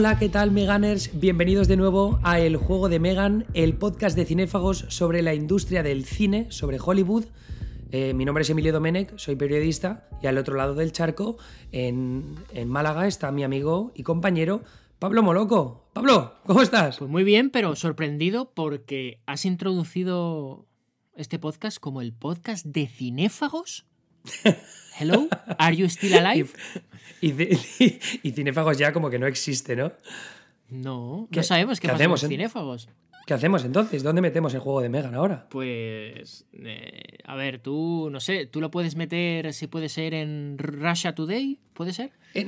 Hola, ¿qué tal Meganers? Bienvenidos de nuevo a El Juego de Megan, el podcast de cinéfagos sobre la industria del cine, sobre Hollywood. Eh, mi nombre es Emilio Domenech, soy periodista y al otro lado del charco, en, en Málaga, está mi amigo y compañero Pablo Moloco. Pablo, ¿cómo estás? Pues muy bien, pero sorprendido porque has introducido este podcast como el podcast de cinéfagos. Hello, are you still alive? Y, y- y cinéfagos ya como que no existe, ¿no? No, ¿Qué- no sabemos qué, qué pasa con hacemos, los eh? cinéfagos. ¿Qué hacemos entonces? ¿Dónde metemos el juego de Megan ahora? Pues, eh, a ver, tú, no sé, tú lo puedes meter, si puede ser en Russia Today, ¿puede ser?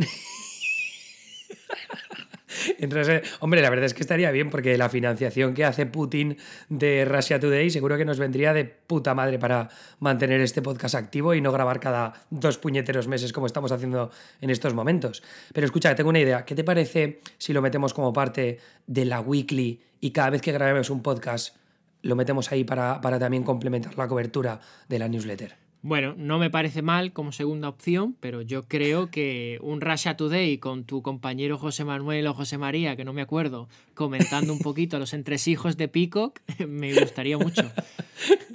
Entonces, hombre, la verdad es que estaría bien porque la financiación que hace Putin de Russia Today seguro que nos vendría de puta madre para mantener este podcast activo y no grabar cada dos puñeteros meses como estamos haciendo en estos momentos. Pero escucha, tengo una idea. ¿Qué te parece si lo metemos como parte de la weekly y cada vez que grabemos un podcast lo metemos ahí para, para también complementar la cobertura de la newsletter? Bueno, no me parece mal como segunda opción, pero yo creo que un Russia Today con tu compañero José Manuel o José María, que no me acuerdo, comentando un poquito los entresijos de Peacock, me gustaría mucho.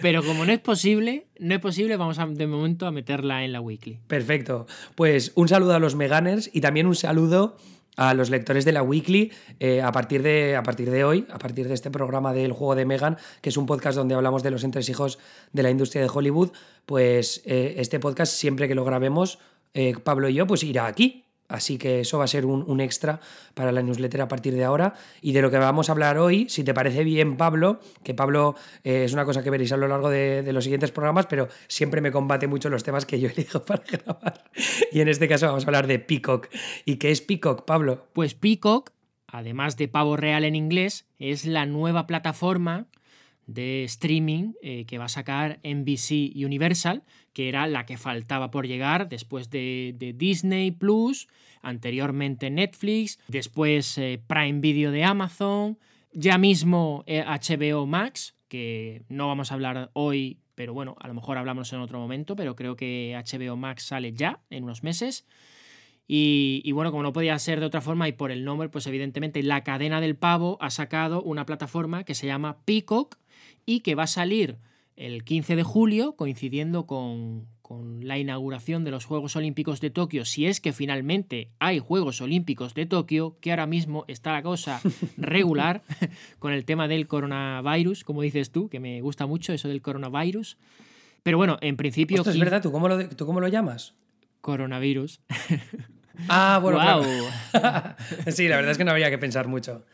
Pero como no es posible, no es posible, vamos a, de momento a meterla en la weekly. Perfecto. Pues un saludo a los Meganers y también un saludo a los lectores de la Weekly eh, a, partir de, a partir de hoy, a partir de este programa del Juego de Megan, que es un podcast donde hablamos de los entresijos de la industria de Hollywood, pues eh, este podcast siempre que lo grabemos, eh, Pablo y yo, pues irá aquí. Así que eso va a ser un, un extra para la newsletter a partir de ahora. Y de lo que vamos a hablar hoy, si te parece bien, Pablo, que Pablo eh, es una cosa que veréis a lo largo de, de los siguientes programas, pero siempre me combate mucho los temas que yo elijo para grabar. Y en este caso vamos a hablar de Peacock. ¿Y qué es Peacock, Pablo? Pues Peacock, además de Pavo Real en inglés, es la nueva plataforma de streaming eh, que va a sacar NBC Universal, que era la que faltaba por llegar después de, de Disney Plus, anteriormente Netflix, después eh, Prime Video de Amazon, ya mismo eh, HBO Max, que no vamos a hablar hoy, pero bueno, a lo mejor hablamos en otro momento, pero creo que HBO Max sale ya en unos meses. Y, bueno, como no podía ser de otra forma y por el nombre, pues evidentemente la cadena del pavo ha sacado una plataforma que se llama Peacock y que va a salir el 15 de julio, coincidiendo con, con la inauguración de los Juegos Olímpicos de Tokio, si es que finalmente hay Juegos Olímpicos de Tokio, que ahora mismo está la cosa regular con el tema del coronavirus, como dices tú, que me gusta mucho eso del coronavirus. Pero bueno, en principio... Esto es verdad, ¿tú cómo lo, ¿tú cómo lo llamas? Coronavirus. Ah, bueno, claro. sí, la verdad es que no había que pensar mucho.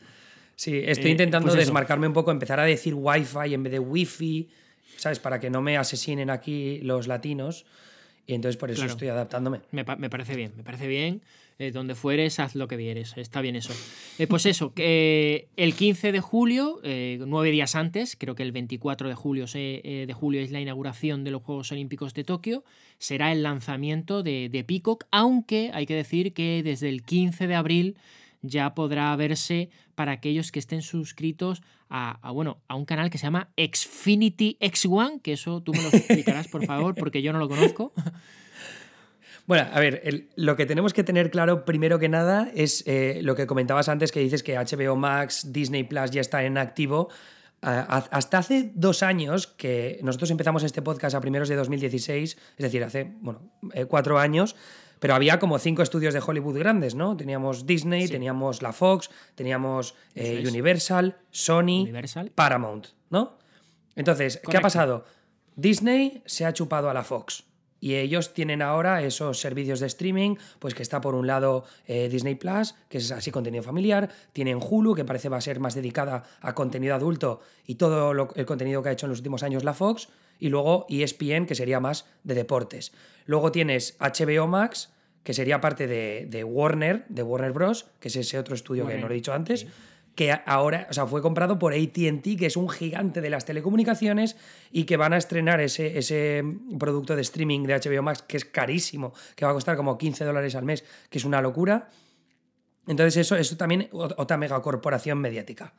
Sí, estoy Eh, intentando pues desmarcarme un poco, empezar a decir Wi-Fi en vez de Wi-Fi, ¿sabes? Para que no me asesinen aquí los latinos. Y entonces por eso Claro. estoy adaptándome. Me, pa- me parece bien, me parece bien. Eh, donde fueres, haz lo que vieres. Está bien eso. Eh, pues eso, que eh, el 15 de julio, nueve días antes, creo que el 24 de julio, de julio es la inauguración de los Juegos Olímpicos de Tokio, será el lanzamiento de, de Peacock, aunque hay que decir que desde el 15 de abril ya podrá verse para aquellos que estén suscritos a, bueno, a un canal que se llama Xfinity X1, que eso tú me lo explicarás, por favor, porque yo no lo conozco. Bueno, a ver, lo que tenemos que tener claro primero que nada es eh, lo que comentabas antes, que dices que HBO Max, Disney Plus ya está en activo. Hasta hace dos años que nosotros empezamos este podcast a primeros de 2016, es decir, hace bueno, eh, cuatro años, pero había como cinco estudios de Hollywood grandes, ¿no? Teníamos Disney, Sí. teníamos la Fox, teníamos eh. Universal, Sony, Universal. Paramount, ¿no? Entonces, ¿qué ha pasado? Disney se ha chupado a la Fox. Y ellos tienen ahora esos servicios de streaming, pues que está por un lado eh, Disney Plus, que es así contenido familiar, tienen Hulu, que parece va a ser más dedicada a contenido adulto y todo lo- el contenido que ha hecho en los últimos años la Fox, y luego ESPN, que sería más de deportes. Luego tienes HBO Max, que sería parte de, de Warner, de Warner Bros., que es ese otro estudio que no lo he dicho antes, que ahora, o sea, fue comprado por ATT, que es un gigante de las telecomunicaciones, y que van a estrenar ese, ese producto de streaming de HBO Max, que es carísimo, que va a costar como 15 dólares al mes, que es una locura. Entonces, eso, eso también ot- otra megacorporación mediática.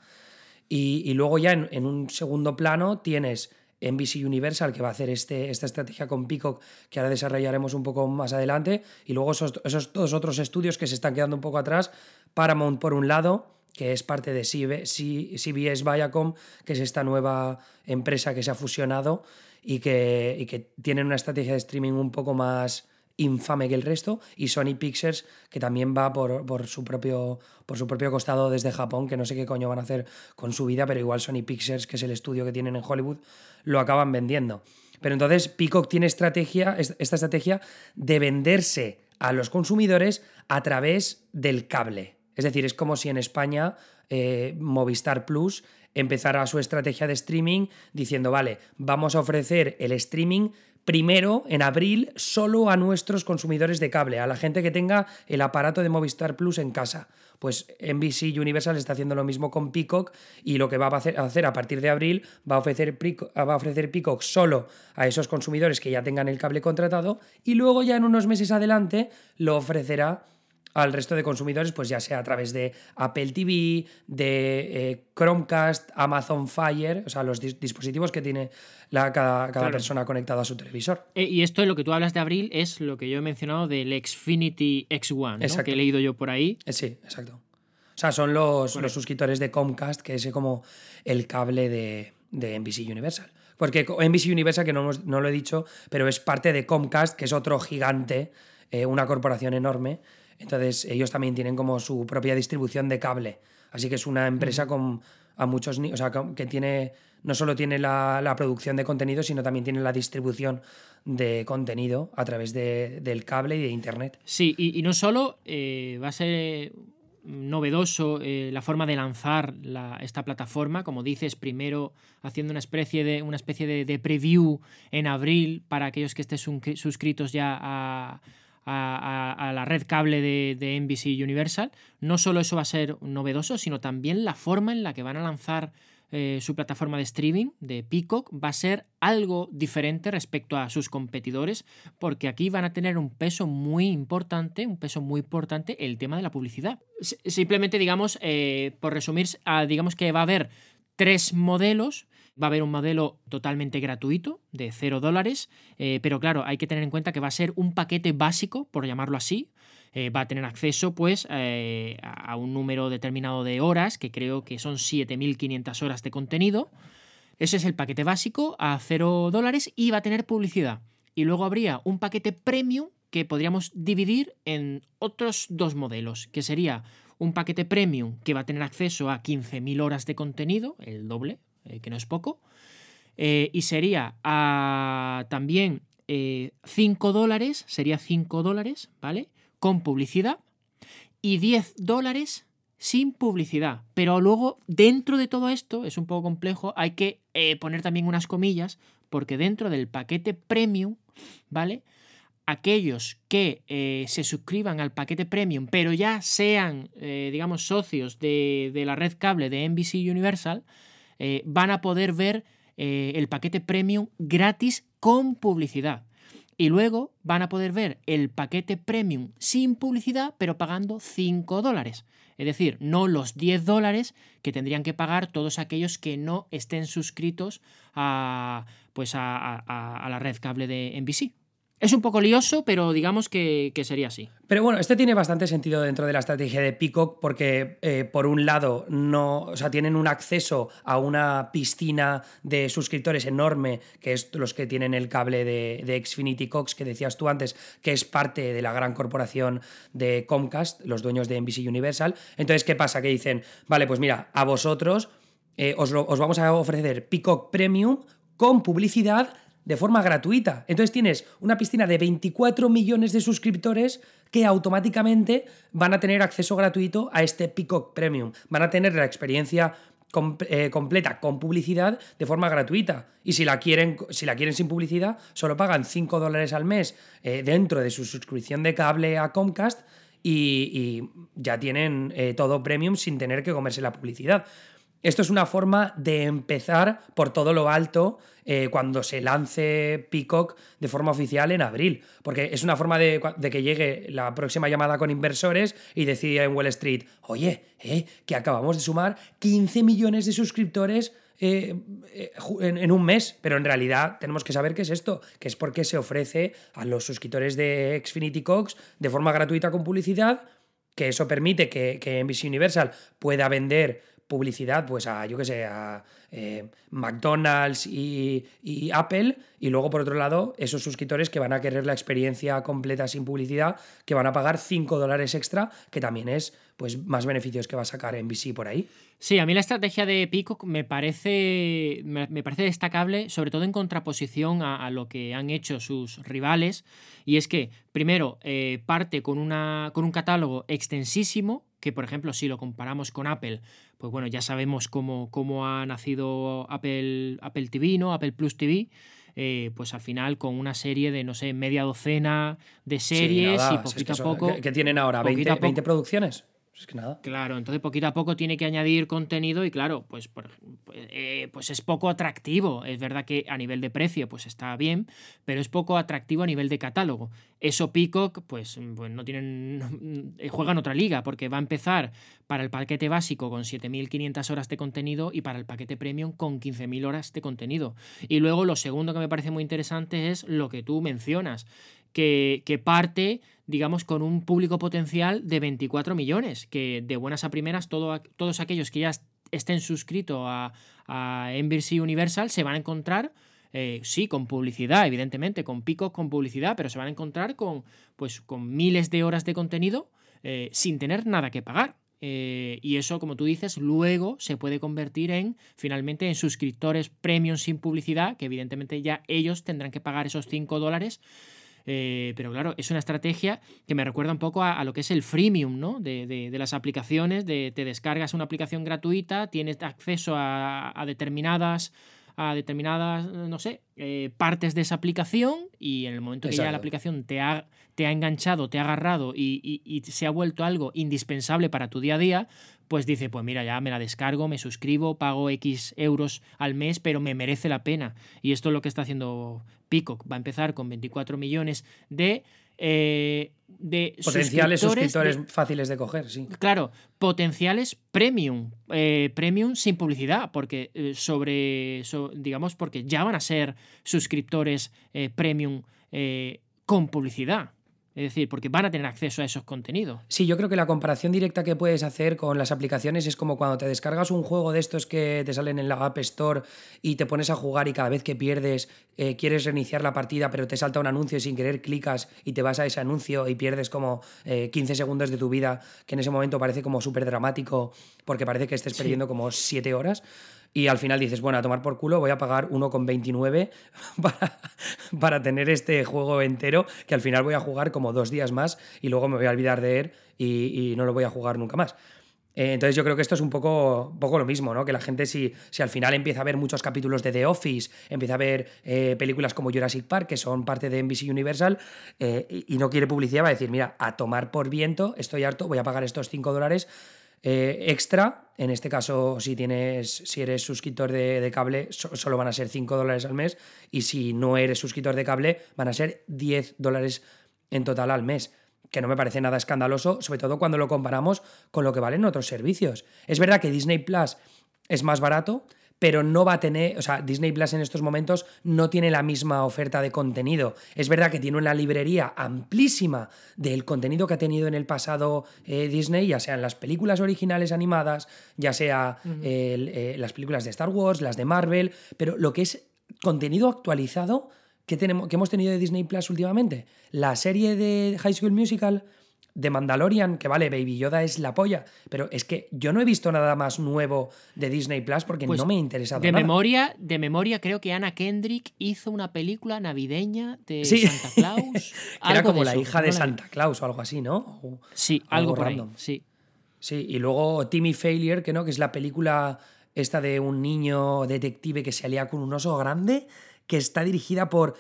Y, y luego ya en, en un segundo plano tienes NBC Universal, que va a hacer este, esta estrategia con Peacock, que ahora desarrollaremos un poco más adelante, y luego esos, dos otros estudios que se están quedando un poco atrás, Paramount por un lado, que es parte de CBS Viacom, que es esta nueva empresa que se ha fusionado y que, y que tienen una estrategia de streaming un poco más infame que el resto, y Sony Pictures, que también va por, su propio, por su propio costado desde Japón, que no sé qué coño van a hacer con su vida, pero igual Sony Pictures, que es el estudio que tienen en Hollywood, lo acaban vendiendo. Pero entonces Peacock tiene estrategia, esta estrategia de venderse a los consumidores a través del cable. Es decir, es como si en España eh, Movistar Plus empezara su estrategia de streaming diciendo, vale, vamos a ofrecer el streaming primero, en abril, solo a nuestros consumidores de cable, a la gente que tenga el aparato de Movistar Plus en casa. Pues NBC Universal está haciendo lo mismo con Peacock y lo que va a hacer a partir de abril va a ofrecer, va a ofrecer Peacock solo a esos consumidores que ya tengan el cable contratado y luego ya en unos meses adelante lo ofrecerá al resto de consumidores, pues ya sea a través de Apple TV, de eh, Chromecast, Amazon Fire, o sea, los dispositivos que tiene la, cada, persona conectada a su televisor. Eh, y esto, lo que tú hablas de abril, es lo que yo he mencionado del Xfinity X1, que he leído yo por ahí. Eh, sí, exacto. O sea, son los, los suscriptores de Comcast, que es como el cable de, de NBC Universal. Porque NBC Universal, que no, no, lo he dicho, pero es parte de Comcast, que es otro gigante, una corporación enorme, entonces ellos también tienen como su propia distribución de cable. Así que es una empresa con a muchos o sea, que tiene no solo tiene la, producción de contenido, sino también tiene la distribución de contenido a través del cable y de internet. Sí, y, no solo eh, va a ser novedoso eh, la forma de lanzar esta plataforma, como dices, primero haciendo una especie de, una especie de preview en abril para aquellos que estén suscritos ya a, a, la red cable de, NBC Universal, no solo eso va a ser novedoso, sino también la forma en la que van a lanzar eh, su plataforma de streaming de Peacock va a ser algo diferente respecto a sus competidores, porque aquí van a tener un peso muy importante, un peso muy importante el tema de la publicidad. simplemente, digamos, eh, por resumir, digamos que va a haber tres modelos Va a haber un modelo totalmente gratuito de 0 dólares, eh, pero claro, hay que tener en cuenta que va a ser un paquete básico, por llamarlo así. Eh, va a tener acceso pues eh, a un número determinado de horas, que creo que son 7.500 horas de contenido. Ese es el paquete básico a 0 dólares y va a tener publicidad. Y luego habría un paquete premium que podríamos dividir en otros dos modelos, que sería un paquete premium que va a tener acceso a 15.000 horas de contenido, el doble, eh, que no es poco. Eh, y sería a, también 5 eh, dólares, sería 5 dólares, ¿vale? Con publicidad. Y 10 dólares sin publicidad. Pero luego, dentro de todo esto, es un poco complejo, hay que poner también unas comillas, porque dentro del paquete premium, ¿vale? Aquellos que se suscriban al paquete premium, pero ya sean, digamos, socios de, de la red cable de NBC Universal, eh, van a poder ver eh, el paquete premium gratis con publicidad. Y luego van a poder ver el paquete premium sin publicidad, pero pagando 5 dólares. Es decir, no los 10 dólares que tendrían que pagar todos aquellos que no estén suscritos a, pues a la red cable de NBC. Es un poco lioso, pero digamos que, sería así. Pero bueno, este tiene bastante sentido dentro de la estrategia de Peacock porque, eh, por un lado, no, o sea, tienen un acceso a una piscina de suscriptores enorme, que es los que tienen el cable de, Xfinity Cox, que decías tú antes, que es parte de la gran corporación de Comcast, los dueños de NBC Universal. Entonces, ¿qué pasa? Que dicen, vale, pues mira, a vosotros eh, os, os vamos a ofrecer Peacock Premium con publicidad de forma gratuita. Entonces tienes una piscina de 24 millones de suscriptores que automáticamente van a tener acceso gratuito a este Peacock Premium. Van a tener la experiencia eh, completa con publicidad de forma gratuita. Y si la quieren, si la quieren sin publicidad, solo pagan 5 dólares al mes eh, dentro de su suscripción de cable a Comcast y, ya tienen eh, todo premium sin tener que comerse la publicidad. Esto es una forma de empezar por todo lo alto eh, cuando se lance Peacock de forma oficial en abril, porque es una forma de, que llegue la próxima llamada con inversores y decir en Wall Street, oye, eh, que acabamos de sumar 15 millones de suscriptores eh, en, un mes, pero en realidad tenemos que saber qué es esto, que es porque se ofrece a los suscriptores de Xfinity Cox de forma gratuita con publicidad, que eso permite que, que Universal pueda vender publicidad pues a, yo qué sé, a eh, McDonald's y, Apple, y luego por otro lado esos suscriptores que van a querer la experiencia completa sin publicidad, que van a pagar 5 dólares extra, que también es pues más beneficios que va a sacar NBC por ahí. Sí, a mí la estrategia de Peacock me parece, me, parece destacable, sobre todo en contraposición a, lo que han hecho sus rivales, y es que, primero, eh, parte con, una, con un catálogo extensísimo, que por ejemplo si lo comparamos con Apple, pues bueno, ya sabemos cómo, cómo ha nacido Apple, Apple TV, ¿no? Apple Plus TV. Eh, pues al final con una serie de, no sé, media docena de series y poquito a poco. ¿Qué tienen ahora? ¿20, 20 producciones? Claro, entonces poquito a poco tiene que añadir contenido y claro, pues, eh, pues, es poco atractivo. Es verdad que a nivel de precio pues está bien, pero es poco atractivo a nivel de catálogo. Eso Peacock pues, pues no tienen juegan otra liga porque va a empezar para el paquete básico con 7.500 horas de contenido y para el paquete premium con 15.000 horas de contenido. Y luego lo segundo que me parece muy interesante es lo que tú mencionas, que, parte digamos, con un público potencial de 24 millones, que de buenas a primeras todos aquellos que ya estén suscritos a, a NBC Universal se van a encontrar, eh, sí, con publicidad, evidentemente, con picos con publicidad, pero se van a encontrar con, pues, con miles de horas de contenido eh, sin tener nada que pagar. Eh, y eso, como tú dices, luego se puede convertir en, finalmente, en suscriptores premium sin publicidad, que evidentemente ya ellos tendrán que pagar esos 5 dólares eh, pero claro, es una estrategia que me recuerda un poco a, lo que es el freemium, ¿no? De, las aplicaciones, de te descargas una aplicación gratuita, tienes acceso a, determinadas a determinadas, no sé, eh, partes de esa aplicación y en el momento que ya la aplicación te ha, te ha enganchado, te ha agarrado y, y, se ha vuelto algo indispensable para tu día a día, pues dice, pues mira, ya me la descargo, me suscribo, pago X euros al mes, pero me merece la pena. Y esto es lo que está haciendo Peacock. Va a empezar con 24 millones de... Eh, de potenciales suscriptores, fáciles de coger, sí. Claro, potenciales premium, eh, premium sin publicidad, porque eh, sobre, digamos, porque ya van a ser suscriptores premium con publicidad. Es decir, porque van a tener acceso a esos contenidos. Sí, yo creo que la comparación directa que puedes hacer con las aplicaciones es como cuando te descargas un juego de estos que te salen en la App Store y te pones a jugar y cada vez que pierdes eh, quieres reiniciar la partida pero te salta un anuncio y sin querer clicas y te vas a ese anuncio y pierdes como 15 eh, segundos de tu vida que en ese momento parece como súper dramático porque parece que estés perdiendo como 7 horas y al final dices, bueno, a tomar por culo voy a pagar 1,29 para, para tener este juego entero, que al final voy a jugar como dos días más y luego me voy a olvidar de él y, no lo voy a jugar nunca más. Eh, entonces yo creo que esto es un poco, poco lo mismo, ¿no? Que la gente si, si al final empieza a ver muchos capítulos de The Office, empieza a ver eh, películas como Jurassic Park, que son parte de NBC Universal, eh, y, y, no quiere publicidad, va a decir, mira, a tomar por viento, estoy harto, voy a pagar estos 5 dólares eh, extra, en este caso, si tienes, si eres suscriptor de, cable, solo van a ser 5 dólares al mes. Y si no eres suscriptor de cable, van a ser 10 dólares en total al mes. Que no me parece nada escandaloso, sobre todo cuando lo comparamos con lo que valen otros servicios. Es verdad que Disney Plus es más barato, pero no va a tener, o sea, Disney Plus en estos momentos no tiene la misma oferta de contenido. Es verdad que tiene una librería amplísima del contenido que ha tenido en el pasado eh, Disney, ya sean las películas originales animadas, ya sea eh, las películas de Star Wars, las de Marvel, pero lo que es contenido actualizado que, tenemos, que hemos tenido de Disney Plus últimamente, la serie de High School Musical de Mandalorian, que vale, Baby Yoda es la polla, pero es que yo no he visto nada más nuevo de Disney Plus porque pues no me ha interesado de nada. Memoria, de memoria, creo que Anna Kendrick hizo una película navideña de Santa Claus. era como la hija de Santa Claus o algo así, ¿no? sí, algo, random. sí. Sí, y luego Timmy Failure, que no, que es la película esta de un niño detective que se alía con un oso grande, que está dirigida por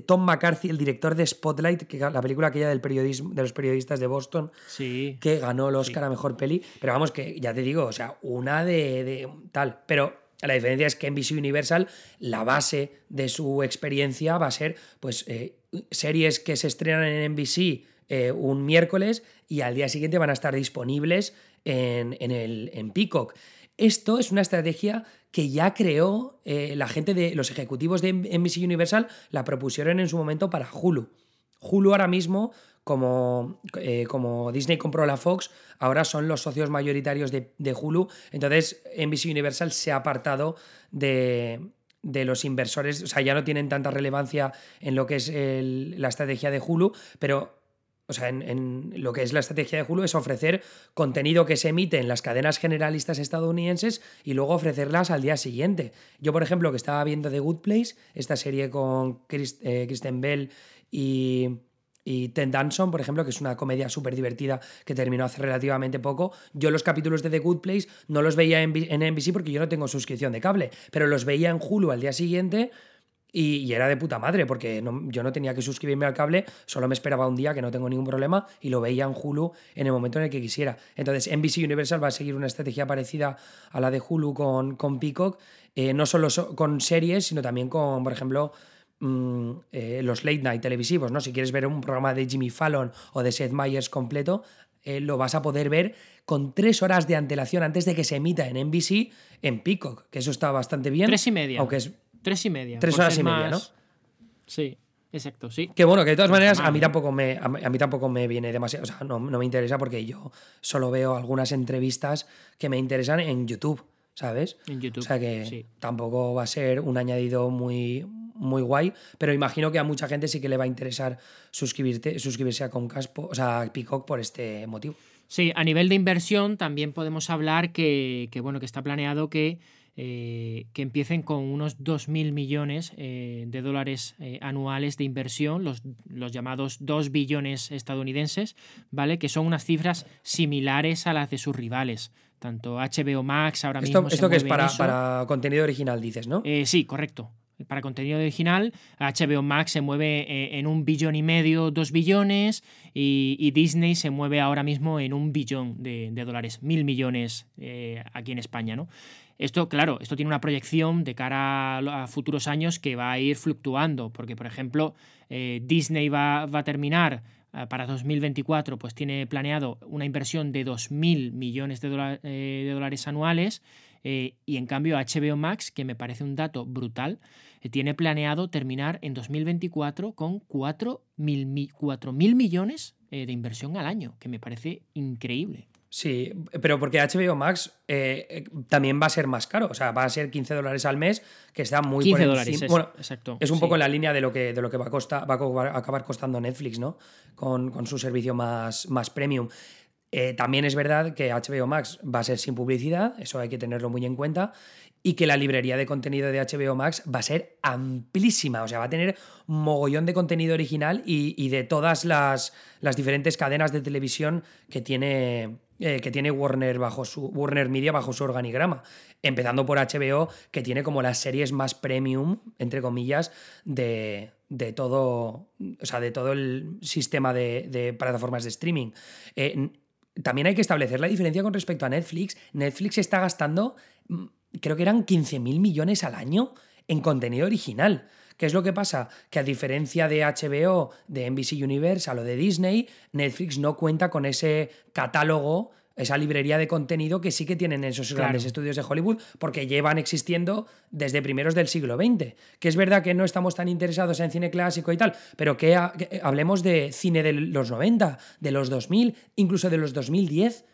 Tom McCarthy, el director de Spotlight, que, la película aquella del periodismo, de los periodistas de Boston, sí, que ganó el Oscar a Mejor Peli. Pero vamos, que ya te digo, o sea, una de, tal. Pero la diferencia es que en NBC Universal la base de su experiencia va a ser pues eh, series que se estrenan en NBC eh, un miércoles y al día siguiente van a estar disponibles en, el, en Peacock. Esto es una estrategia que ya creó eh, la gente de los ejecutivos de NBC Universal, la propusieron en su momento para Hulu. Hulu ahora mismo, como, eh, como Disney compró la Fox, ahora son los socios mayoritarios de, Hulu. Entonces, NBC Universal se ha apartado de, los inversores, o sea, ya no tienen tanta relevancia en lo que es la estrategia de Hulu, pero o sea, en, lo que es la estrategia de Hulu es ofrecer contenido que se emite en las cadenas generalistas estadounidenses y luego ofrecerlas al día siguiente. Yo, por ejemplo, que estaba viendo The Good Place, esta serie con eh, Kristen Bell y, y Ted Danson, por ejemplo, que es una comedia súper divertida que terminó hace relativamente poco. Yo los capítulos de The Good Place no los veía en, en NBC porque yo no tengo suscripción de cable, pero los veía en Hulu al día siguiente y, era de puta madre, porque yo no tenía que suscribirme al cable, solo me esperaba un día que no tengo ningún problema y lo veía en Hulu en el momento en el que quisiera. Entonces, NBC Universal va a seguir una estrategia parecida a la de Hulu con, con Peacock, eh, no solo con series, sino también con, por ejemplo, mm, eh, los late night televisivos, ¿no? Si quieres ver un programa de Jimmy Fallon o de Seth Meyers completo, eh, lo vas a poder ver con tres horas de antelación antes de que se emita en NBC en Peacock, que eso está bastante bien. Tres y media. Aunque es Tres y media. Tres horas y media, ¿no? Sí, exacto, sí. Que bueno, que de todas maneras a mí tampoco me, a mí tampoco me viene demasiado, o sea, no, me interesa porque yo solo veo algunas entrevistas que me interesan en YouTube, ¿sabes? En YouTube. O sea que tampoco va a ser un añadido muy, muy guay, pero imagino que a mucha gente sí que le va a interesar suscribirte, suscribirse a Comcast, o sea, a Peacock por este motivo. Sí, a nivel de inversión también podemos hablar que, que bueno, que está planeado que eh, que empiecen con unos 2.000 millones eh, de dólares eh, anuales de inversión, los, los, llamados 2 billones estadounidenses, ¿vale? Que son unas cifras similares a las de sus rivales. Tanto HBO Max ahora mismo. ¿Esto que es para, para contenido original, dices, no? sí, correcto para contenido original. HBO Max se mueve en un billón y medio, dos billones, y, Disney se mueve ahora mismo en un billón de, dólares, mil millones aquí en España, ¿no? Esto, claro, esto tiene una proyección de cara a, futuros años que va a ir fluctuando, porque, por ejemplo, eh, Disney va, a terminar eh, para 2024, pues tiene planeado una inversión de 2.000 millones de, eh, dólares anuales, y en cambio HBO Max, que me parece un dato brutal, tiene planeado terminar en 2024 con 4.000 millones de inversión al año, que me parece increíble. Sí, pero porque HBO Max eh, eh, también va a ser más caro, o sea, va a ser 15 dólares al mes, que está muy 15 dólares, bueno, exacto. Es un poco en la línea de lo que, de lo que va, a costar, va a acabar costando Netflix, ¿no? Con, su servicio más, más premium. Eh, también es verdad que HBO Max va a ser sin publicidad, eso hay que tenerlo muy en cuenta, y que la librería de contenido de HBO Max va a ser amplísima, o sea, va a tener mogollón de contenido original y, de todas las, las diferentes cadenas de televisión que tiene eh, que tiene Warner, bajo su, Warner Media bajo su organigrama. Empezando por HBO, que tiene como las series más premium, entre comillas, de, todo. O sea, de todo el sistema de, plataformas de streaming. Eh, también hay que establecer la diferencia con respecto a Netflix. Netflix está gastando, mm, creo que eran 15.000 millones al año en contenido original. ¿Qué es lo que pasa? Que a diferencia de HBO, de NBC Universal o de Disney, Netflix no cuenta con ese catálogo esa librería de contenido que sí que tienen esos grandes estudios de Hollywood, porque llevan existiendo desde primeros del siglo XX. Que es verdad que no estamos tan interesados en cine clásico y tal, pero que, que hablemos de cine de los 90, de los 2000, incluso de los 2010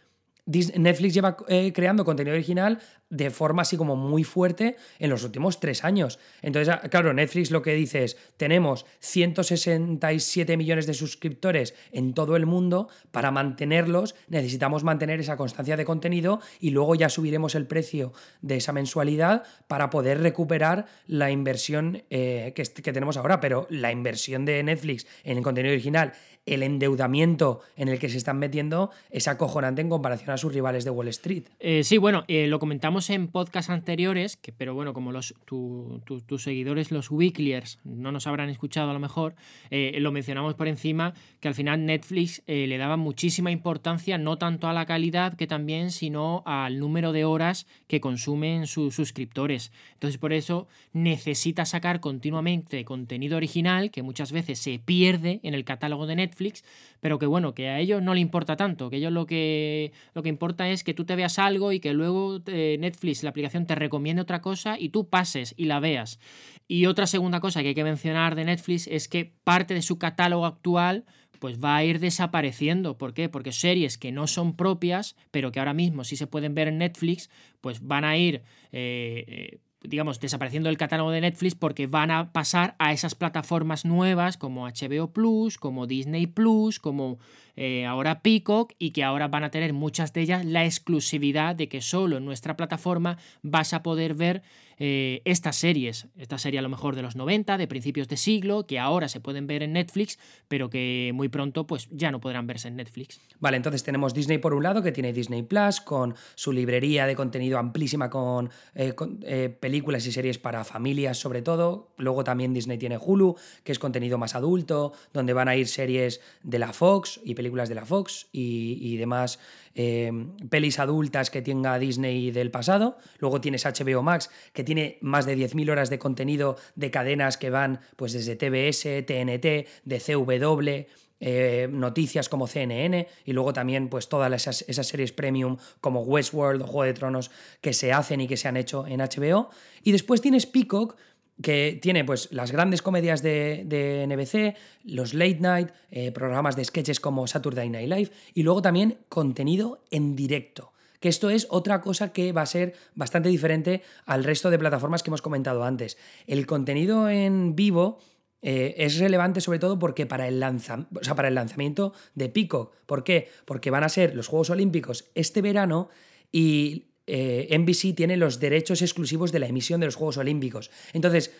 Netflix lleva eh, creando contenido original de forma así como muy fuerte en los últimos tres años. Entonces, ah, claro, Netflix lo que dice es, tenemos 167 millones de suscriptores en todo el mundo, para mantenerlos necesitamos mantener esa constancia de contenido y luego ya subiremos el precio de esa mensualidad para poder recuperar la inversión eh, que, que tenemos ahora. Pero la inversión de Netflix en el contenido original el endeudamiento en el que se están metiendo es acojonante en comparación a sus rivales de Wall Street. Eh, sí, bueno, eh, lo comentamos en podcasts anteriores, pero bueno, como tus seguidores, los weekliers, no nos habrán escuchado a lo mejor, eh, lo mencionamos por encima, que al final Netflix le daba muchísima importancia, no tanto a la calidad que también, sino al número de horas que consumen sus suscriptores. Entonces, por eso necesita sacar continuamente contenido original que muchas veces se pierde en el catálogo de Netflix Netflix, pero que bueno, que a ellos no le importa tanto, que ellos lo que, lo que importa es que tú te veas algo y que luego eh, Netflix, la aplicación, te recomiende otra cosa y tú pases y la veas. Y otra segunda cosa que hay que mencionar de Netflix es que parte de su catálogo actual pues va a ir desapareciendo. ¿Por qué? Porque series que no son propias, pero que ahora mismo sí se pueden ver en Netflix, pues van a ir eh, eh, digamos, desapareciendo del catálogo de Netflix porque van a pasar a esas plataformas nuevas como HBO Plus, como Disney Plus, como eh, ahora Peacock y que ahora van a tener muchas de ellas la exclusividad de que solo en nuestra plataforma vas a poder ver eh, estas series. Esta serie a lo mejor de los 90, de principios de siglo, que ahora se pueden ver en Netflix, pero que muy pronto pues ya no podrán verse en Netflix. Vale, entonces tenemos Disney por un lado, que tiene Disney Plus, con su librería de contenido amplísima con, eh, películas y series para familias sobre todo. Luego también Disney tiene Hulu, que es contenido más adulto, donde van a ir series de la Fox y películas de la Fox y, demás Em, pelis adultas que tenga Disney del pasado. Luego tienes HBO Max, que tiene más de 10.000 horas de contenido de cadenas que van pues desde TBS, TNT, de CW, eh, noticias como CNN y luego también pues todas esas, esas, series premium como Westworld o Juego de Tronos que se hacen y que se han hecho en HBO. Y después tienes Peacock, que tiene pues las grandes comedias de, NBC, los late night, eh, programas de sketches como Saturday Night Live y luego también contenido en directo. Que esto es otra cosa que va a ser bastante diferente al resto de plataformas que hemos comentado antes. El contenido en vivo eh, es relevante sobre todo porque para el, o sea, para el lanzamiento de Peacock. ¿Por qué? Porque van a ser los Juegos Olímpicos este verano y eh, NBC tiene los derechos exclusivos de la emisión de los Juegos Olímpicos. Entonces,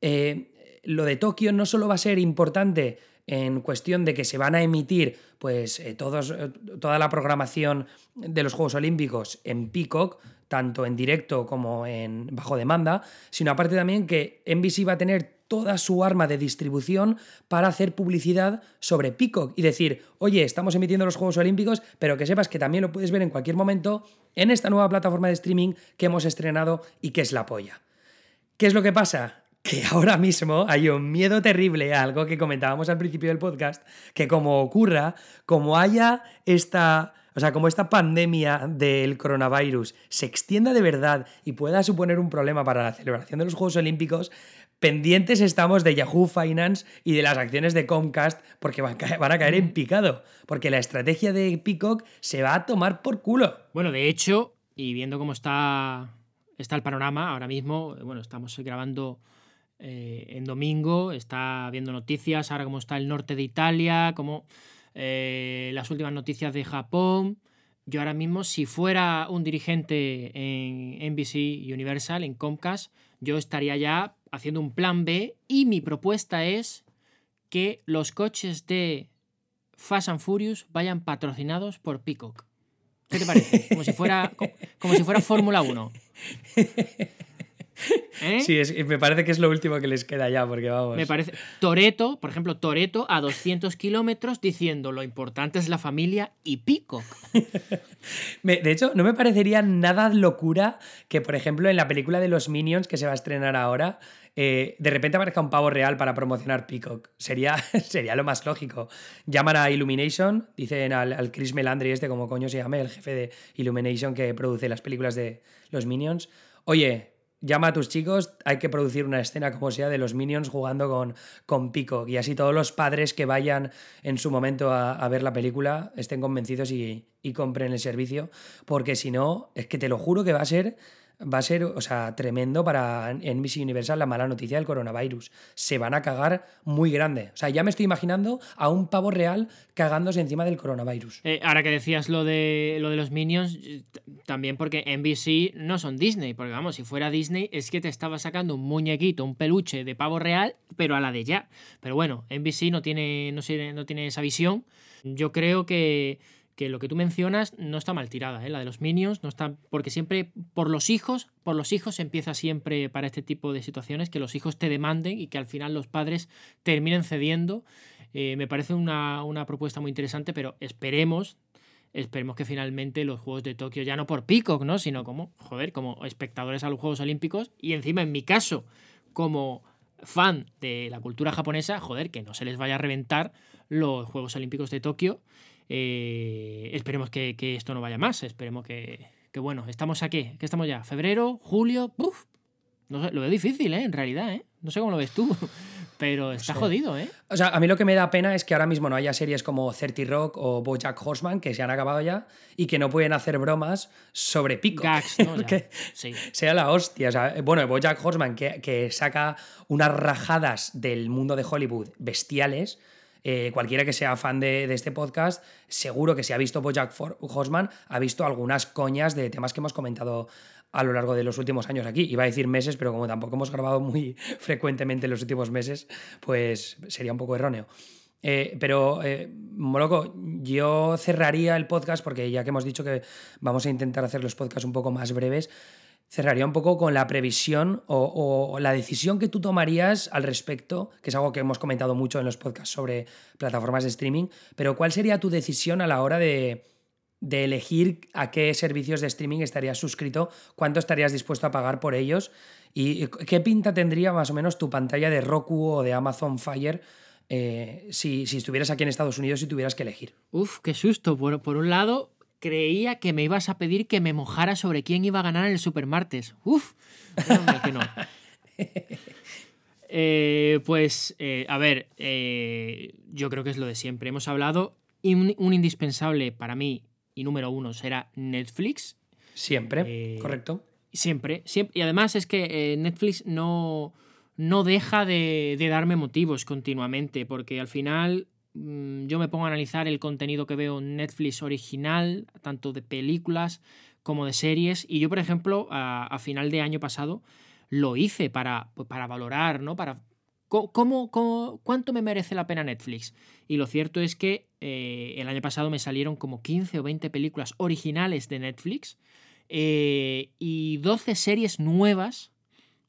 eh, lo de Tokio no solo va a ser importante en cuestión de que se van a emitir pues, eh, toda la programación de los Juegos Olímpicos en Peacock, tanto en directo como en bajo demanda, sino aparte también que NBC va a tener toda su arma de distribución para hacer publicidad sobre Peacock y decir, oye, estamos emitiendo los Juegos Olímpicos, pero que sepas que también lo puedes ver en cualquier momento en esta nueva plataforma de streaming que hemos estrenado y que es la polla. ¿Qué es lo que pasa? Que ahora mismo hay un miedo terrible a algo que comentábamos al principio del podcast, que como ocurra, como haya esta o sea, como esta pandemia del coronavirus se extienda de verdad y pueda suponer un problema para la celebración de los Juegos Olímpicos, pendientes estamos de Yahoo Finance y de las acciones de Comcast porque van a caer en picado, porque la estrategia de Peacock se va a tomar por culo. Bueno, de hecho, y viendo cómo está, está el panorama ahora mismo, bueno, estamos grabando eh, en domingo, está viendo noticias, ahora cómo está el norte de Italia, cómo eh, las últimas noticias de Japón. Yo ahora mismo, si fuera un dirigente en NBC Universal, en Comcast, yo estaría ya haciendo un plan B y mi propuesta es que los coches de Fast and Furious vayan patrocinados por Peacock. ¿Qué te parece? Como si fuera, como si fuera Fórmula 1. ¿Eh? Sí, me parece que es lo último que les queda ya, porque vamos. Me parece. Toreto, por ejemplo, Toreto a 200 kilómetros diciendo lo importante es la familia y Peacock. de hecho, no me parecería nada locura que, por ejemplo, en la película de los Minions que se va a estrenar ahora, eh, de repente aparezca un pavo real para promocionar Peacock. Sería, sería lo más lógico. Llaman a Illumination, dicen al, al, Chris Melandri, este como coño se llame, el jefe de Illumination que produce las películas de los Minions. Oye, llama a tus chicos, hay que producir una escena como sea de los Minions jugando con, con Peacock y así todos los padres que vayan en su momento a, ver la película estén convencidos y, y compren el servicio, porque si no, es que te lo juro que va a ser va a ser, o sea, tremendo para NBC Universal la mala noticia del coronavirus. Se van a cagar muy grande. O sea, ya me estoy imaginando a un pavo real cagándose encima del coronavirus. Eh, ahora que decías lo de, lo de los Minions, eh, también porque NBC no son Disney, porque vamos, si fuera Disney es que te estaba sacando un muñequito, un peluche de pavo real, pero a la de ya. Pero bueno, NBC no tiene, no, no tiene esa visión. Yo creo que que lo que tú mencionas no está mal tirada, ¿eh? la de los Minions, no está, porque siempre por los hijos, por los hijos empieza siempre para este tipo de situaciones, que los hijos te demanden y que al final los padres terminen cediendo. Eh, me parece una, propuesta muy interesante, pero esperemos, esperemos que finalmente los Juegos de Tokio, ya no por Peacock, ¿no? sino como, joder, como espectadores a los Juegos Olímpicos y encima en mi caso, como fan de la cultura japonesa, joder, que no se les vaya a reventar los Juegos Olímpicos de Tokio. Eh, esperemos que, que, esto no vaya más. Esperemos que, que, bueno, estamos aquí. ¿Qué estamos ya? ¿Febrero? ¿Julio? Uf, no sé, lo veo difícil, ¿eh? En realidad, ¿eh? No sé cómo lo ves tú. Pero está jodido, ¿eh? O sea, a mí lo que me da pena es que ahora mismo no haya series como 30 Rock o Bojack Horseman que se han acabado ya y que no pueden hacer bromas sobre Pico. Gags, ¿no? que sí. sea la hostia. O sea, bueno, Bojack Horseman que, que saca unas rajadas del mundo de Hollywood bestiales. Eh, cualquiera que sea fan de, este podcast, seguro que si ha visto Bojack Horseman, ha visto algunas coñas de temas que hemos comentado a lo largo de los últimos años aquí. Iba a decir meses, pero como tampoco hemos grabado muy frecuentemente en los últimos meses, pues sería un poco erróneo. Eh, pero, eh, Moloco, yo cerraría el podcast porque ya que hemos dicho que vamos a intentar hacer los podcasts un poco más breves, cerraría un poco con la previsión o, la decisión que tú tomarías al respecto, que es algo que hemos comentado mucho en los podcasts sobre plataformas de streaming, pero ¿cuál sería tu decisión a la hora de, elegir a qué servicios de streaming estarías suscrito, cuánto estarías dispuesto a pagar por ellos y qué pinta tendría más o menos tu pantalla de Roku o de Amazon Fire eh, si, estuvieras aquí en Estados Unidos y tuvieras que elegir. Uf, qué susto. Por, un lado, creía que me ibas a pedir que me mojara sobre quién iba a ganar en el Supermartes. Uf, no, que no. eh, pues, eh, a ver, eh, yo creo que es lo de siempre. Hemos hablado y un, un indispensable para mí y número uno será Netflix. Siempre, correcto. Siempre, siempre. Y además es que Netflix no, no deja de, de, darme motivos continuamente, porque al final yo me pongo a analizar el contenido que veo en Netflix original, tanto de películas como de series, y yo, por ejemplo, a, a final de año pasado lo hice para, pues, para valorar, ¿no? Para ¿Cómo, cómo, cuánto me merece la pena Netflix? Y lo cierto es que eh, el año pasado me salieron como 15 o 20 películas originales de Netflix eh, y 12 series nuevas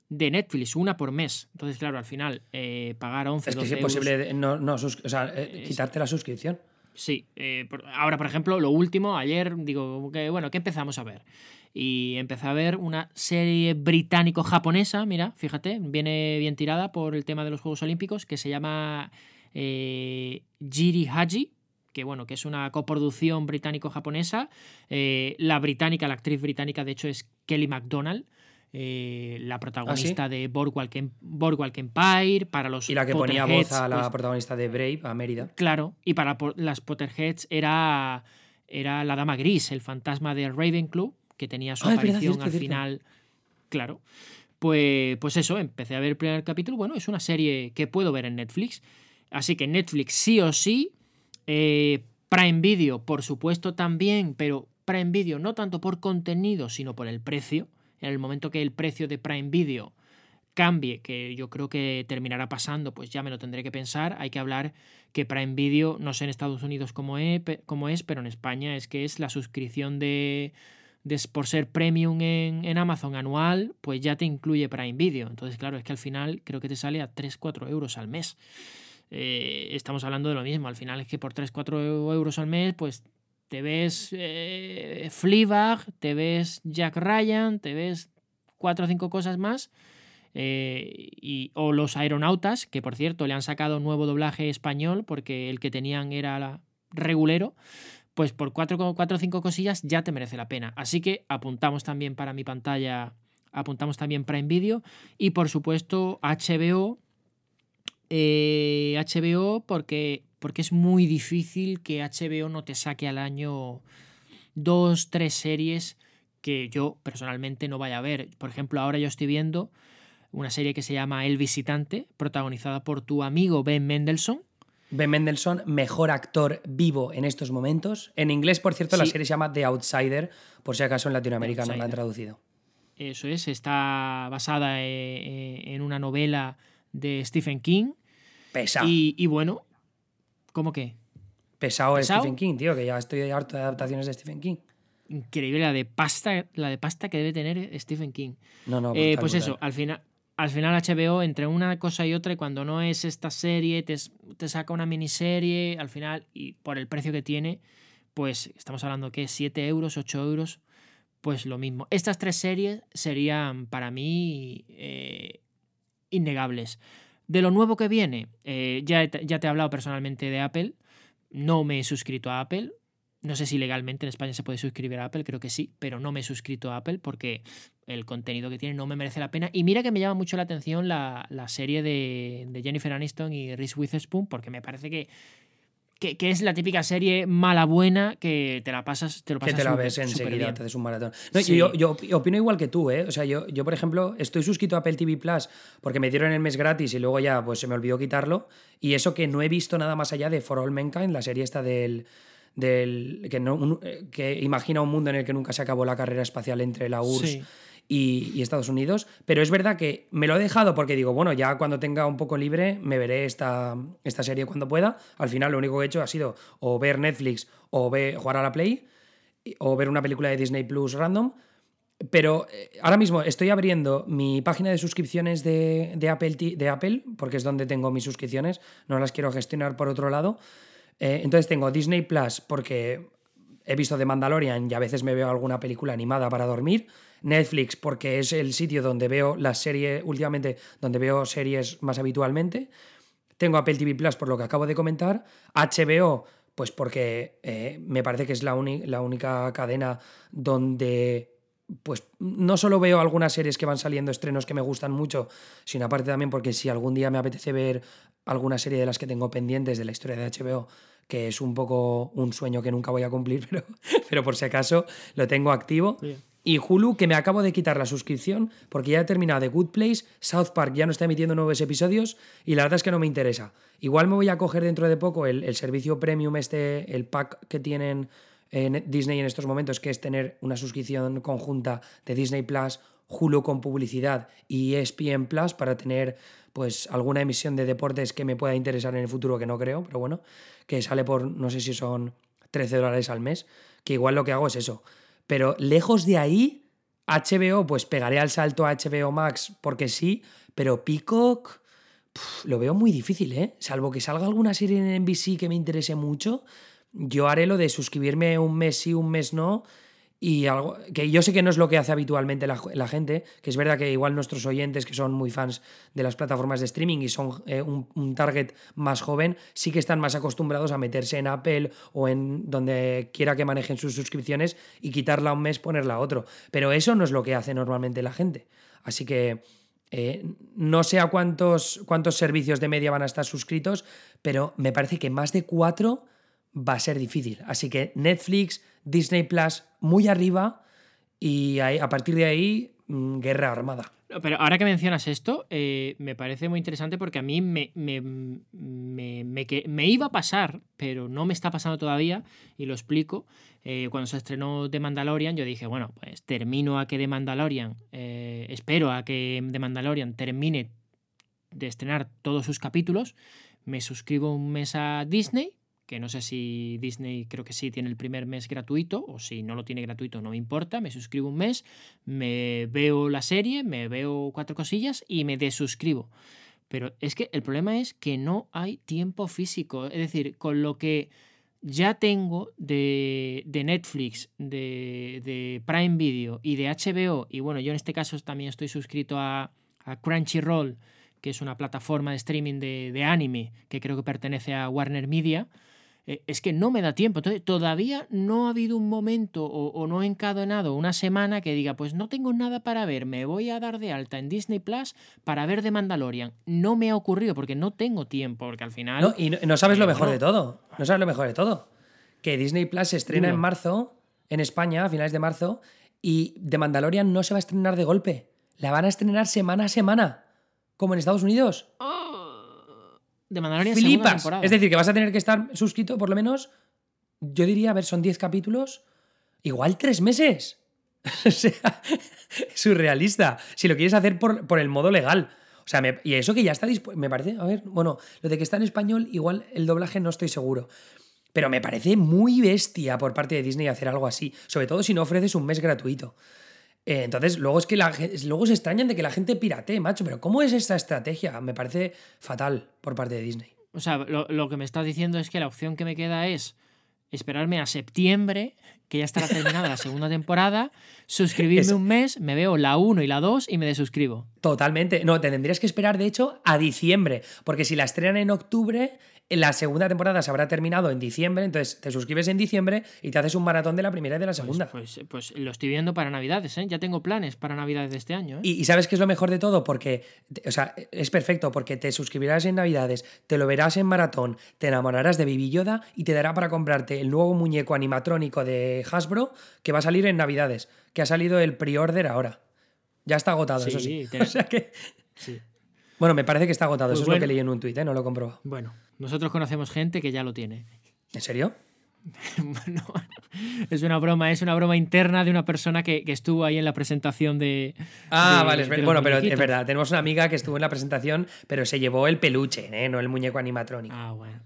de Netflix, una por mes. Entonces, claro, al final, eh, pagar 11 Es que es imposible no, no, o sea, quitarte la suscripción. Sí. Por, ahora, por ejemplo, lo último, ayer, digo, que, bueno, ¿qué empezamos a ver? y empecé a ver una serie británico-japonesa, mira, fíjate, viene bien tirada por el tema de los Juegos Olímpicos, que se llama eh, Jiri Haji, que bueno, que es una coproducción británico-japonesa. Eh, la británica, la actriz británica, de hecho, es Kelly MacDonald. Eh, la protagonista ¿Ah, sí? de Boardwalk, Boardwalk, Empire, para los Y la que ponía voz a la pues, protagonista de Brave, a Mérida. Claro, y para las Potterheads era, era la Dama Gris, el fantasma de Ravenclaw, que tenía su ah, aparición verdad, al cierto, final. Cierto. Claro. Pues, pues eso, empecé a ver el primer capítulo. Bueno, es una serie que puedo ver en Netflix. Así que Netflix sí o sí. Eh, Prime Video, por supuesto, también, pero Prime Video no tanto por contenido, sino por el precio. En el momento que el precio de Prime Video cambie, que yo creo que terminará pasando, pues ya me lo tendré que pensar. Hay que hablar que Prime Video, no sé en Estados Unidos cómo es, cómo es pero en España es que es la suscripción de, por ser premium en, en, Amazon anual, pues ya te incluye Prime Video. Entonces, claro, es que al final creo que te sale a 3-4 euros al mes. Eh, estamos hablando de lo mismo. Al final es que por 3-4 euros al mes, pues te ves eh, Fleabag, te ves Jack Ryan, te ves 4 o 5 cosas más. Eh, y, o los aeronautas, que por cierto le han sacado nuevo doblaje español porque el que tenían era regulero pues por 4 o 5 cosillas ya te merece la pena. Así que apuntamos también para mi pantalla, apuntamos también Prime Video y por supuesto HBO. Eh, HBO porque, porque es muy difícil que HBO no te saque al año dos, tres series que yo personalmente no vaya a ver. Por ejemplo, ahora yo estoy viendo una serie que se llama El Visitante, protagonizada por tu amigo Ben Mendelssohn, Ben Mendelssohn, mejor actor vivo en estos momentos. En inglés, por cierto, sí. la serie se llama The Outsider, por si acaso en Latinoamérica no la han traducido. Eso es, está basada en una novela de Stephen King. Pesado. Y, y bueno, ¿cómo que? Pesado, es Stephen King, tío, que ya estoy harto de adaptaciones de Stephen King. Increíble la de pasta, la de pasta que debe tener Stephen King. No, no, eh, pues brutal. eso, al final, al final HBO, entre una cosa y otra, y cuando no es esta serie, te, te, saca una miniserie, al final, y por el precio que tiene, pues estamos hablando que 7 euros, 8 euros, pues lo mismo. Estas tres series serían para mí eh, innegables. De lo nuevo que viene, eh, ya, ya te he hablado personalmente de Apple. No me he suscrito a Apple. No sé si legalmente en España se puede suscribir a Apple, creo que sí, pero no me he suscrito a Apple porque el contenido que tiene no me merece la pena. Y mira que me llama mucho la atención la, serie de, de, Jennifer Aniston y Reese Witherspoon, porque me parece que, que, es la típica serie mala buena que te la pasas, te lo pasas Que te la ves enseguida, te haces un maratón. yo, yo, opino igual que tú, ¿eh? O sea, yo, yo, por ejemplo, estoy suscrito a Apple TV Plus porque me dieron el mes gratis y luego ya pues se me olvidó quitarlo. Y eso que no he visto nada más allá de For All Mankind, la serie esta del. del que, no, que imagina un mundo en el que nunca se acabó la carrera espacial entre la URSS y, Estados Unidos. Pero es verdad que me lo he dejado porque digo, bueno, ya cuando tenga un poco libre me veré esta, esta serie cuando pueda. Al final lo único que he hecho ha sido o ver Netflix o ver, jugar a la Play o ver una película de Disney Plus random. Pero eh, ahora mismo estoy abriendo mi página de suscripciones de, de, Apple, de Apple, porque es donde tengo mis suscripciones, no las quiero gestionar por otro lado. Eh, entonces tengo Disney Plus porque he visto The Mandalorian y a veces me veo alguna película animada para dormir. Netflix porque es el sitio donde veo las series, últimamente, donde veo series más habitualmente. Tengo Apple TV Plus por lo que acabo de comentar. HBO, pues porque eh, me parece que es la, la única cadena donde pues no solo veo algunas series que van saliendo estrenos que me gustan mucho, sino aparte también porque si algún día me apetece ver alguna serie de las que tengo pendientes de la historia de HBO, que es un poco un sueño que nunca voy a cumplir, pero, pero por si acaso lo tengo activo. Y Hulu, que me acabo de quitar la suscripción porque ya he terminado The Good Place, South Park ya no está emitiendo nuevos episodios y la verdad es que no me interesa. Igual me voy a coger dentro de poco el, servicio premium, este, el pack que tienen en Disney en estos momentos, que es tener una suscripción conjunta de Disney Plus, Hulu con publicidad y ESPN Plus para tener pues alguna emisión de deportes que me pueda interesar en el futuro, que no creo, pero bueno, que sale por no sé si son 13 dólares al mes, que igual lo que hago es eso pero lejos de ahí, HBO, pues pegaré al salto a HBO Max porque sí, pero Peacock lo veo muy difícil, ¿eh? Salvo que salga alguna serie en NBC que me interese mucho, yo haré lo de suscribirme un mes sí, un mes no y algo que yo sé que no es lo que hace habitualmente la, gente, que es verdad que igual nuestros oyentes que son muy fans de las plataformas de streaming y son eh, un, target más joven, sí que están más acostumbrados a meterse en Apple o en donde quiera que manejen sus suscripciones y quitarla un mes, ponerla otro. Pero eso no es lo que hace normalmente la gente. Así que eh, no sé a cuántos, cuántos servicios de media van a estar suscritos, pero me parece que más de cuatro va a ser difícil. Así que Netflix, Disney Plus, muy arriba y a partir de ahí, mm, guerra armada. Pero ahora que mencionas esto, eh, me parece muy interesante porque a mí me, me, me, me, iba a pasar, pero no me está pasando todavía, y lo explico. Eh, cuando se estrenó The Mandalorian, yo dije, bueno, pues termino a que The Mandalorian, eh, espero a que The Mandalorian termine de estrenar todos sus capítulos, me suscribo un mes a Disney que no sé si Disney creo que sí tiene el primer mes gratuito o si no lo tiene gratuito no me importa, me suscribo un mes, me veo la serie, me veo cuatro cosillas y me desuscribo. Pero es que el problema es que no hay tiempo físico, es decir, con lo que ya tengo de, Netflix, de, Prime Video y de HBO, y bueno, yo en este caso también estoy suscrito a, Crunchyroll, que es una plataforma de streaming de, de, anime que creo que pertenece a Warner Media, eh, es que no me da tiempo. Entonces, todavía no ha habido un momento o, no he encadenado una semana que diga, pues no tengo nada para ver, me voy a dar de alta en Disney Plus para ver The Mandalorian. No me ha ocurrido porque no tengo tiempo, porque al final... No, y no, sabes lo mejor de todo. No sabes lo mejor de todo. Que Disney Plus se estrena en marzo, en España, a finales de marzo, y The Mandalorian no se va a estrenar de golpe. La van a estrenar semana a semana, como en Estados Unidos. Oh de Mandalorian Flipas. Es decir, que vas a tener que estar suscrito por lo menos, yo diría, a ver, son 10 capítulos, igual 3 meses. o sea, surrealista. Si lo quieres hacer por, por el modo legal. O sea, y eso que ya está dispuesto, me parece, a ver, bueno, lo de que está en español, igual el doblaje no estoy seguro. Pero me parece muy bestia por parte de Disney hacer algo así, sobre todo si no ofreces un mes gratuito. Eh, entonces, luego es que la, luego se extrañan de que la gente piratee, macho. Pero ¿cómo es esta estrategia? Me parece fatal por parte de Disney. O sea, lo, que me estás diciendo es que la opción que me queda es esperarme a septiembre que ya estará terminada la segunda temporada, suscribirme un mes, me veo la 1 y la 2 y me desuscribo. Totalmente. No, te tendrías que esperar, de hecho, a diciembre, porque si la estrenan en octubre, la segunda temporada se habrá terminado en diciembre, entonces te suscribes en diciembre y te haces un maratón de la primera y de la segunda. Pues, pues, lo estoy viendo para Navidades, ¿eh? Ya tengo planes para Navidades de este año. ¿eh? Y, sabes qué es lo mejor de todo, porque, o sea, es perfecto, porque te suscribirás en Navidades, te lo verás en maratón, te enamorarás de Baby Yoda y te dará para comprarte el nuevo muñeco animatrónico de Hasbro que va a salir en Navidades, que ha salido el pre-order ahora. Ya está agotado, eso sí. O sea que... Sí. Bueno, me parece que está agotado, pues eso es lo que leí en un tuit, ¿eh? no lo compro. Bueno, nosotros conocemos gente que ya lo tiene. ¿En serio? bueno, es una broma, es una broma interna de una persona que, estuvo ahí en la presentación de. Ah, vale, bueno, pero es verdad, tenemos una amiga que estuvo en la presentación, pero se llevó el peluche, ¿eh? no el muñeco animatrónico. Ah, bueno.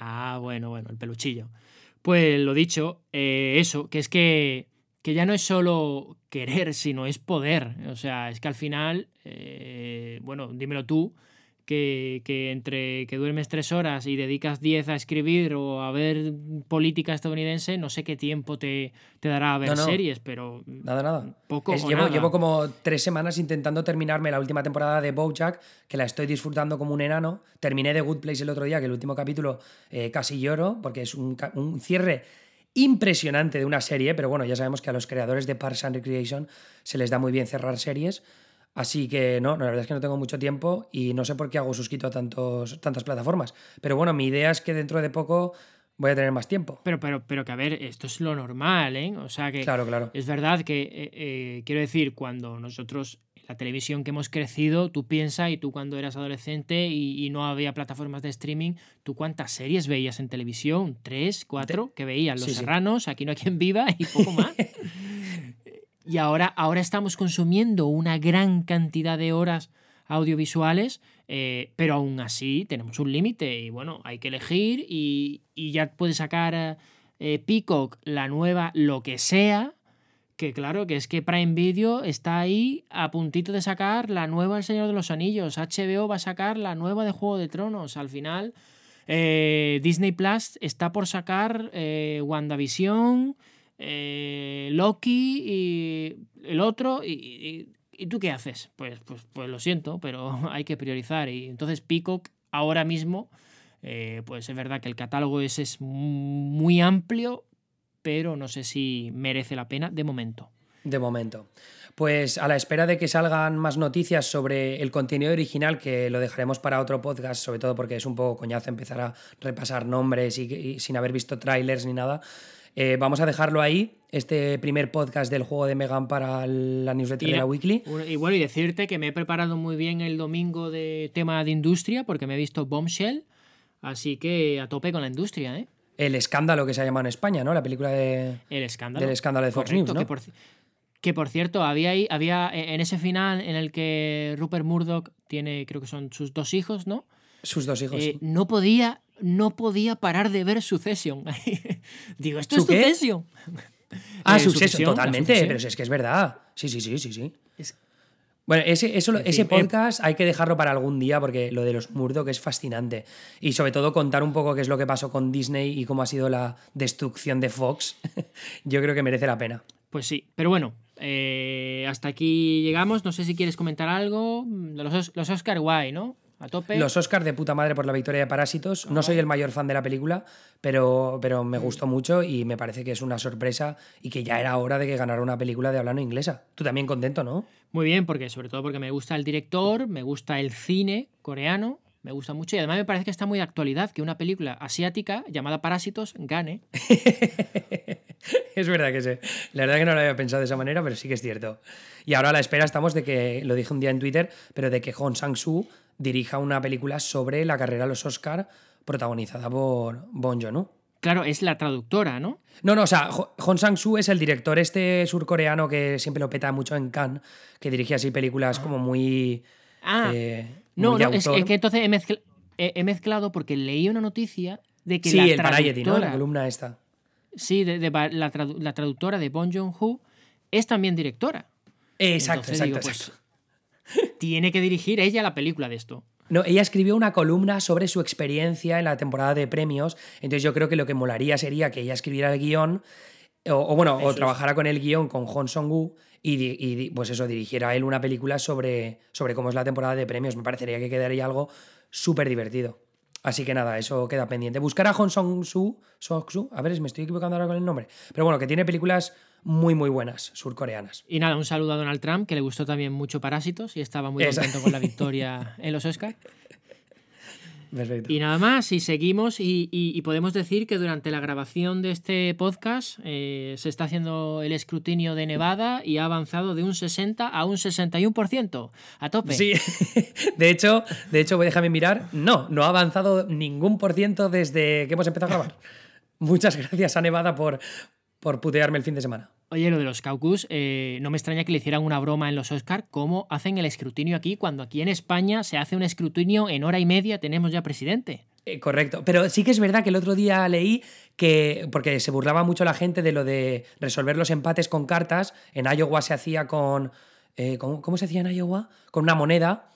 Ah, bueno, bueno, el peluchillo. Pues lo dicho, eh, eso, que es que, que ya no es solo querer, sino es poder. O sea, es que al final, eh, bueno, dímelo tú, que, entre que duermes tres horas y dedicas diez a escribir o a ver política estadounidense, no sé qué tiempo te, te dará a ver series, pero. Nada, nada. Poco. llevo, llevo, como tres semanas intentando terminarme la última temporada de Bojack, que la estoy disfrutando como un enano. Terminé de Good Place el otro día, que el último capítulo eh, casi lloro, porque es un, un cierre impresionante de una serie, pero bueno, ya sabemos que a los creadores de Parks and Recreation se les da muy bien cerrar series. Así que no, la verdad es que no tengo mucho tiempo y no sé por qué hago suscrito a tantos, tantas plataformas. Pero bueno, mi idea es que dentro de poco voy a tener más tiempo. Pero, pero, pero que a ver, esto es lo normal, ¿eh? O sea que claro, claro. es verdad que, eh, eh, quiero decir, cuando nosotros, la televisión que hemos crecido, tú piensas y tú cuando eras adolescente y, no había plataformas de streaming, ¿tú cuántas series veías en televisión? ¿Tres? ¿Cuatro? que veías? Los Serranos, Aquí no hay quien viva y poco más. y ahora, ahora estamos consumiendo una gran cantidad de horas audiovisuales, eh, pero aún así tenemos un límite y bueno, hay que elegir y, ya puede sacar eh, Peacock la nueva lo que sea, que claro, que es que Prime Video está ahí a puntito de sacar la nueva El Señor de los Anillos, HBO va a sacar la nueva de Juego de Tronos, al final eh, Disney Plus está por sacar WandaVision, eh, Loki y el otro, y, tú qué haces? Pues, pues, pues lo siento, pero hay que priorizar. Y entonces Peacock ahora mismo, eh, pues es verdad que el catálogo es, es muy amplio, pero no sé si merece la pena de momento. De momento. Pues a la espera de que salgan más noticias sobre el contenido original, que lo dejaremos para otro podcast, sobre todo porque es un poco coñazo empezar a repasar nombres y sin haber visto trailers ni nada. Eh, vamos a dejarlo ahí, este primer podcast del juego de Megan para la newsletter de la Weekly. Y bueno, y decirte que me he preparado muy bien el domingo de tema de industria, porque me he visto Bombshell, así que a tope con la industria, ¿eh? El escándalo que se ha llamado en España, ¿no? La película de... El escándalo. Del escándalo de Fox News, ¿no? Que por, que por cierto, había, ahí, había en ese final en el que Rupert Murdoch tiene, creo que son sus dos hijos, ¿no? Sus dos hijos. Eh, no podía no podía parar de ver Succession. Digo, esto es Succession. Ah, eh, Succession, totalmente, pero es que es verdad. Sí, sí, sí, sí, sí. Bueno, ese, eso, ese eh, podcast hay que dejarlo para algún día porque lo de los Murdoch es fascinante. Y sobre todo contar un poco qué es lo que pasó con Disney y cómo ha sido la destrucción de Fox. Yo creo que merece la pena. Pues sí, pero bueno, eh, hasta aquí llegamos. No sé si quieres comentar algo. Los, los Oscar guay, ¿no? Los Oscars de puta madre por la victoria de Parásitos. No soy el mayor fan de la película, pero, pero me gustó mucho y me parece que es una sorpresa y que ya era hora de que ganara una película de hablando inglesa. Tú también contento, ¿no? Muy bien, porque sobre todo porque me gusta el director, me gusta el cine coreano, me gusta mucho y además me parece que está muy de actualidad que una película asiática llamada Parásitos gane. es verdad que sí. La verdad que no lo había pensado de esa manera, pero sí que es cierto. Y ahora a la espera estamos de que, lo dije un día en Twitter, pero de que Hong Sang-soo dirija una película sobre la carrera a los Oscar protagonizada por Bon Joon-ho. Claro, es la traductora, ¿no? No, no, o sea, Hong Sang-soo es el director este surcoreano que siempre lo peta mucho en Cannes, que dirige así películas como muy... Ah, eh, no, no, es, que entonces he, mezclado porque leí una noticia de que sí, la el traductora... La columna esta. Sí, de, la, traductora de Bon Joon-ho es también directora. Exacto, exacto, pues, tiene que dirigir ella la película de esto. No, ella escribió una columna sobre su experiencia en la temporada de premios, entonces yo creo que lo que molaría sería que ella escribiera el guion O, bueno, Eso o es. trabajara con el guion con Hong Song-woo y, pues eso, dirigiera él una película sobre, sobre cómo es la temporada de premios. Me parecería que quedaría algo súper divertido. Así que nada, eso queda pendiente. Buscar a Hong Song-soo, Song-soo, a ver, me estoy equivocando ahora con el nombre. Pero bueno, que tiene películas muy, muy buenas, surcoreanas. Y nada, un saludo a Donald Trump, que le gustó también mucho Parásitos y estaba muy contento con la victoria en los Oscars. Perfecto. Y nada más, y seguimos y, y- y podemos decir que durante la grabación de este podcast eh, se está haciendo el escrutinio de Nevada y ha avanzado de un 60 a un 61%. A tope. Sí, de hecho, de hecho, déjame mirar. No, no ha avanzado ningún por ciento desde que hemos empezado a grabar. Muchas gracias a Nevada por, por putearme el fin de semana. Oye, lo de los caucus, eh, no me extraña que le hicieran una broma en los Oscar, cómo hacen el escrutinio aquí, cuando aquí en España se hace un escrutinio en hora y media, tenemos ya presidente. Eh, correcto. Pero sí que es verdad que el otro día leí que, porque se burlaba mucho la gente de lo de resolver los empates con cartas, en Iowa se hacía con... eh, ¿cómo, cómo se hacía en Iowa? Con una moneda,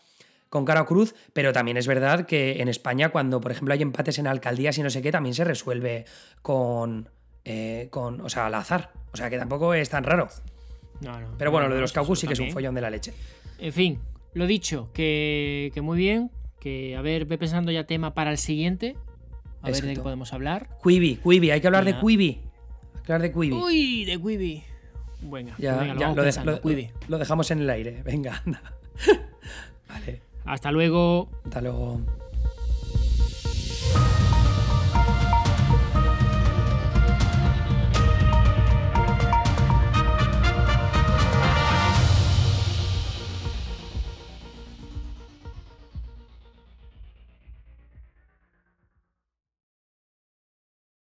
con cara o cruz, pero también es verdad que en España cuando, por ejemplo, hay empates en alcaldías y no sé qué, también se resuelve con... eh, con o sea, al azar. O sea, que tampoco es tan raro. No, no, Pero bueno, no, lo de los caucus sí que es un follón de la leche. En fin, lo dicho, que, que muy bien, que a ver, ve pensando ya tema para el siguiente, a ver de qué podemos hablar. Quibi, Quibi, hay que hablar de. Quibi. Hay que hablar de Quibi. Uy, de Quibi. Venga, Ya, venga, lo ya, lo, de- pensando, lo- Quibi. lo dejamos en el aire. Venga, anda. vale. Hasta luego. Hasta luego.